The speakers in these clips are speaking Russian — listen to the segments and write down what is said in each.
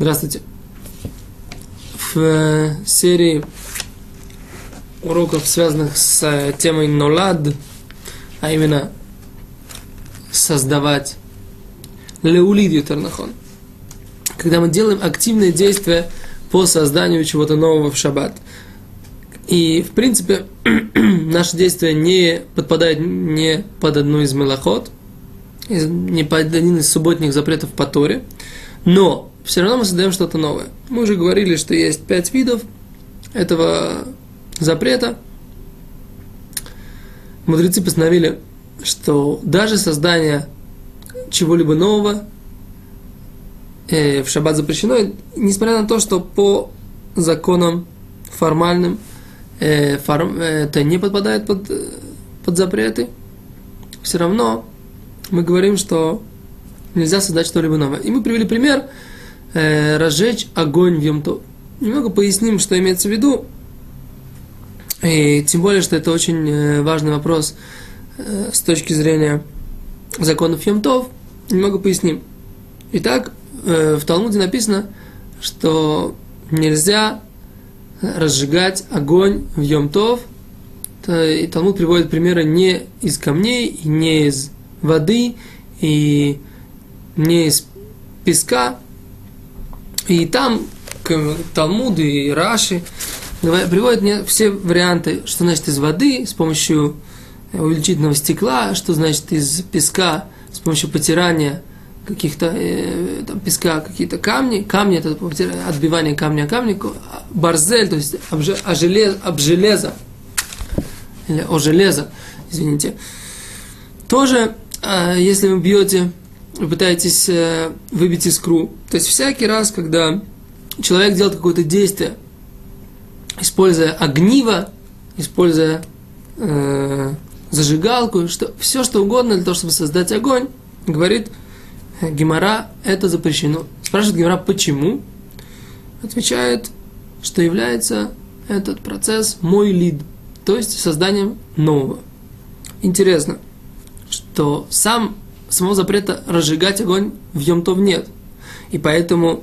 Здравствуйте. В э, серии уроков, связанных с э, темой Нолад, а именно создавать Леулид Ютернахон, когда мы делаем активные действия по созданию чего-то нового в шаббат. И, в принципе, наше действие не подпадает не под одну из мелоход, не под один из субботних запретов по Торе, но все равно мы создаем что-то новое. Мы уже говорили, что есть пять видов этого запрета. Мудрецы постановили, что даже создание чего-либо нового э, в шаббат запрещено, несмотря на то, что по законам формальным э, форм, э, это не подпадает под, э, под запреты, все равно мы говорим, что нельзя создать что-либо новое. И мы привели пример – э, разжечь огонь в Йомтов. Немного поясним, что имеется в виду. И тем более, что это очень э, важный вопрос э, с точки зрения законов Йомтов. Немного поясним. Итак, э, в Талмуде написано, что нельзя разжигать огонь в Йомтов. И Талмуд приводит примеры не из камней, и не из воды, и не из песка, и там Талмуды и Раши приводят мне все варианты, что значит из воды с помощью увеличительного стекла, что значит из песка с помощью потирания каких-то э, там, песка, какие-то камни. Камни это отбивание камня о камни. Барзель, то есть об, о желез, об железо. Или о железо, извините. Тоже, э, если вы бьете вы пытаетесь э, выбить искру. То есть всякий раз, когда человек делает какое-то действие, используя огниво, используя э, зажигалку, что, все что угодно для того, чтобы создать огонь, говорит э, Гемора, это запрещено. Спрашивает Гемора, почему? Отвечает, что является этот процесс мой лид, то есть созданием нового. Интересно, что сам самого запрета разжигать огонь в Йомтов нет. И поэтому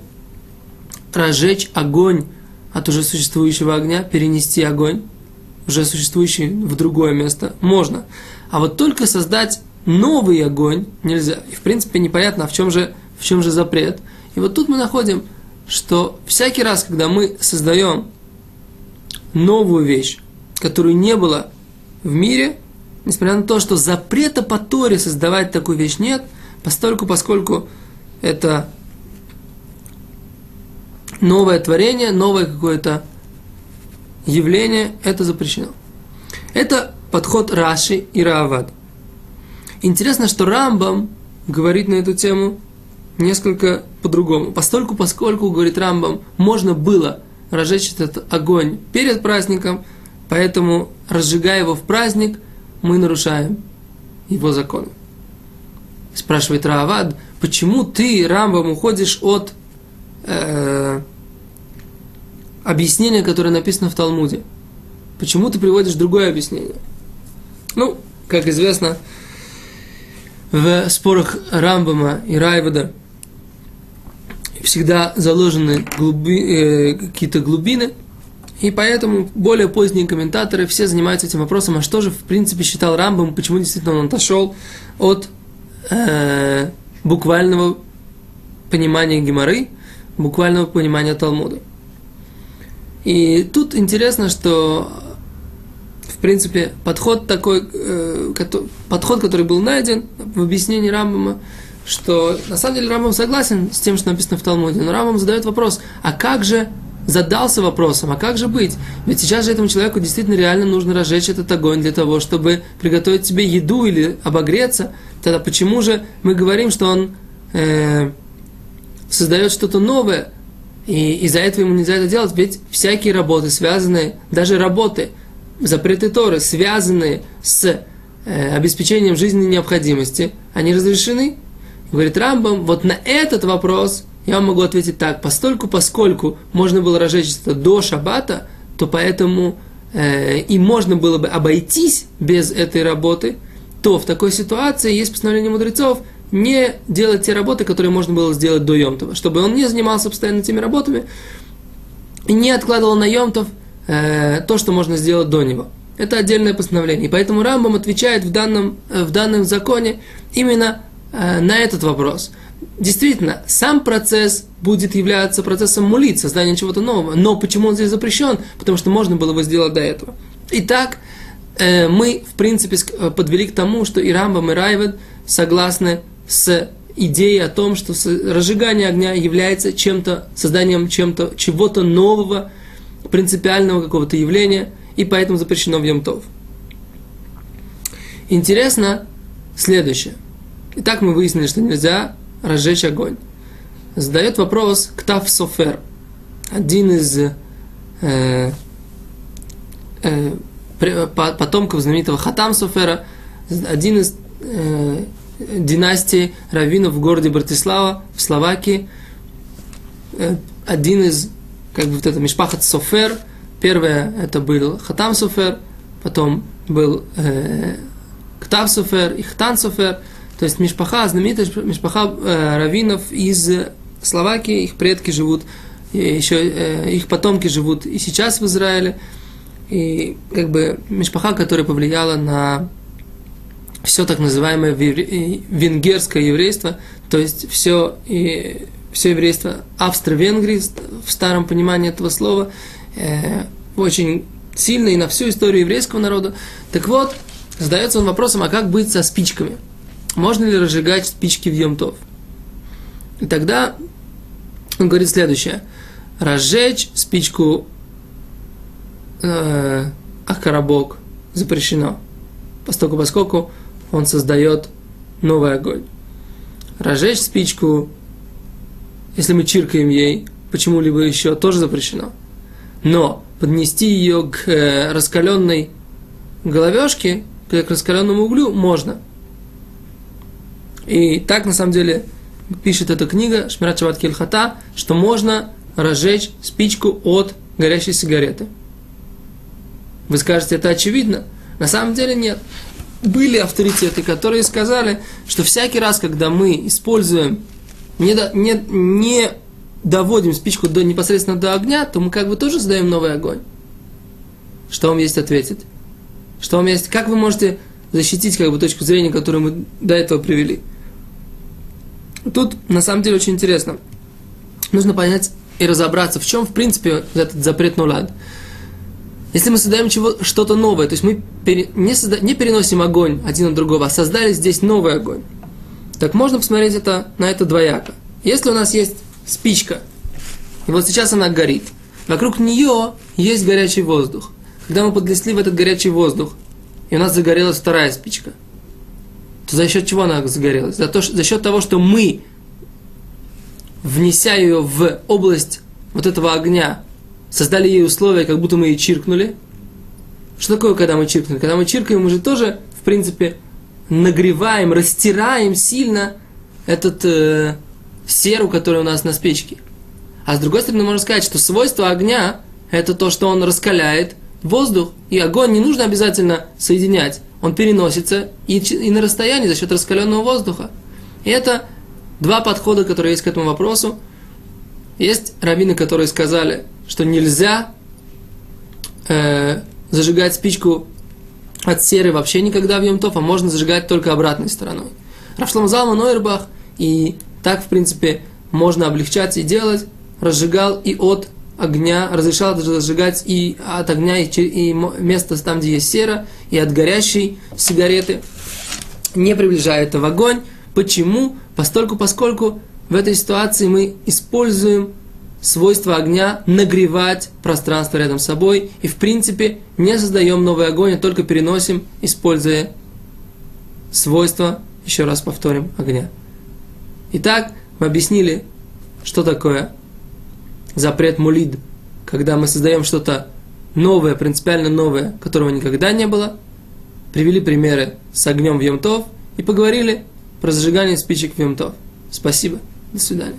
разжечь огонь от уже существующего огня, перенести огонь, уже существующий в другое место, можно. А вот только создать новый огонь нельзя. И в принципе непонятно, в чем же, в чем же запрет. И вот тут мы находим, что всякий раз, когда мы создаем новую вещь, которую не было в мире, несмотря на то, что запрета по Торе создавать такую вещь нет, постольку, поскольку это новое творение, новое какое-то явление, это запрещено. Это подход Раши и Раавад. Интересно, что Рамбам говорит на эту тему несколько по-другому. Постольку, поскольку, говорит Рамбам, можно было разжечь этот огонь перед праздником, поэтому, разжигая его в праздник, мы нарушаем его законы. Спрашивает Раавад, почему ты, Рамбам, уходишь от э, объяснения, которое написано в Талмуде? Почему ты приводишь другое объяснение? Ну, как известно, в спорах Рамбама и Райвада всегда заложены глуби, э, какие-то глубины – и поэтому более поздние комментаторы все занимаются этим вопросом, а что же в принципе считал Рамбом, почему действительно он отошел от э, буквального понимания Геморы, буквального понимания Талмуда. И тут интересно, что в принципе подход такой, э, подход, который был найден в объяснении Рамбома, что на самом деле Рамбом согласен с тем, что написано в Талмуде, но Рамбом задает вопрос, а как же задался вопросом, а как же быть? Ведь сейчас же этому человеку действительно реально нужно разжечь этот огонь для того, чтобы приготовить себе еду или обогреться. Тогда почему же мы говорим, что он э, создает что-то новое, и из-за этого ему нельзя это делать? Ведь всякие работы, связанные, даже работы, запреты Торы, связанные с э, обеспечением жизненной необходимости, они разрешены. Говорит Рамбам, вот на этот вопрос – я вам могу ответить так, постольку, поскольку можно было разжечь это до шаббата, то поэтому э, и можно было бы обойтись без этой работы, то в такой ситуации есть постановление мудрецов не делать те работы, которые можно было сделать до Йомтова, чтобы он не занимался постоянно теми работами не откладывал на Йомтов э, то, что можно сделать до него. Это отдельное постановление. И поэтому Рамбам отвечает в данном, э, в данном законе именно э, на этот вопрос. Действительно, сам процесс будет являться процессом мулит, создания чего-то нового. Но почему он здесь запрещен? Потому что можно было его сделать до этого. Итак, э, мы, в принципе, э, подвели к тому, что и Рамбам, и Райвед согласны с идеей о том, что разжигание огня является чем-то, созданием чем-то, чего-то нового, принципиального какого-то явления, и поэтому запрещено в Йомтов. Интересно следующее. Итак, мы выяснили, что нельзя разжечь огонь. Задает вопрос Ктав Софер, один из э, э, потомков знаменитого Хатам Софера, один из э, династии раввинов в городе Братислава в Словакии, э, один из, как бы вот это Мишпахат Софер, первое это был Хатам Софер, потом был э, Ктав Софер и Хтан Софер, то есть Мишпаха, знаменитая Мишпаха э, раввинов из Словакии, их предки живут, еще э, их потомки живут и сейчас в Израиле, и как бы Мишпаха, которая повлияла на все так называемое венгерское еврейство, то есть все, и, все еврейство Австро-Венгрии в старом понимании этого слова, э, очень сильно и на всю историю еврейского народа. Так вот, задается он вопросом, а как быть со спичками? Можно ли разжигать спички в Йомтов? И тогда он говорит следующее. Разжечь спичку э, Ахкарабок запрещено, поскольку, поскольку он создает новый огонь. Разжечь спичку, если мы чиркаем ей, почему-либо еще, тоже запрещено. Но поднести ее к э, раскаленной головешке, к раскаленному углю, можно. И так, на самом деле, пишет эта книга Шмират Шават Кельхата, что можно разжечь спичку от горящей сигареты. Вы скажете, это очевидно? На самом деле нет были авторитеты, которые сказали, что всякий раз, когда мы используем, не, до, не, не доводим спичку до, непосредственно до огня, то мы как бы тоже создаем новый огонь. Что вам есть ответить? Что вам есть? Как вы можете защитить как бы точку зрения, которую мы до этого привели? Тут на самом деле очень интересно. Нужно понять и разобраться, в чем в принципе этот запрет нулад. Если мы создаем чего, что-то новое, то есть мы пере, не, созда, не переносим огонь один на другого, а создали здесь новый огонь, так можно посмотреть это, на это двояко. Если у нас есть спичка, и вот сейчас она горит, вокруг нее есть горячий воздух. Когда мы подлесли в этот горячий воздух, и у нас загорелась вторая спичка, то за счет чего она загорелась? За, то, за счет того, что мы, внеся ее в область вот этого огня, создали ей условия, как будто мы ей чиркнули. Что такое, когда мы чиркнули? Когда мы чиркаем, мы же тоже, в принципе, нагреваем, растираем сильно этот э, серу, который у нас на спичке. А с другой стороны, можно сказать, что свойство огня – это то, что он раскаляет воздух. И огонь не нужно обязательно соединять. Он переносится и, и на расстоянии за счет раскаленного воздуха. И это два подхода, которые есть к этому вопросу. Есть раввины, которые сказали, что нельзя э, зажигать спичку от серы вообще никогда в Йомтов, а можно зажигать только обратной стороной. Рафшлам Залман Ойрбах, и так, в принципе, можно облегчать и делать, разжигал и от огня, разрешал даже зажигать и от огня, и, и место там, где есть сера, и от горящей сигареты, не приближая это в огонь. Почему? Постольку, поскольку в этой ситуации мы используем свойство огня нагревать пространство рядом с собой и в принципе не создаем новый огонь, а только переносим, используя свойства, еще раз повторим, огня. Итак, мы объяснили, что такое запрет мулид, когда мы создаем что-то новое, принципиально новое, которого никогда не было, привели примеры с огнем в Йомтов и поговорили про зажигание спичек в Йомтов. Спасибо. До свидания.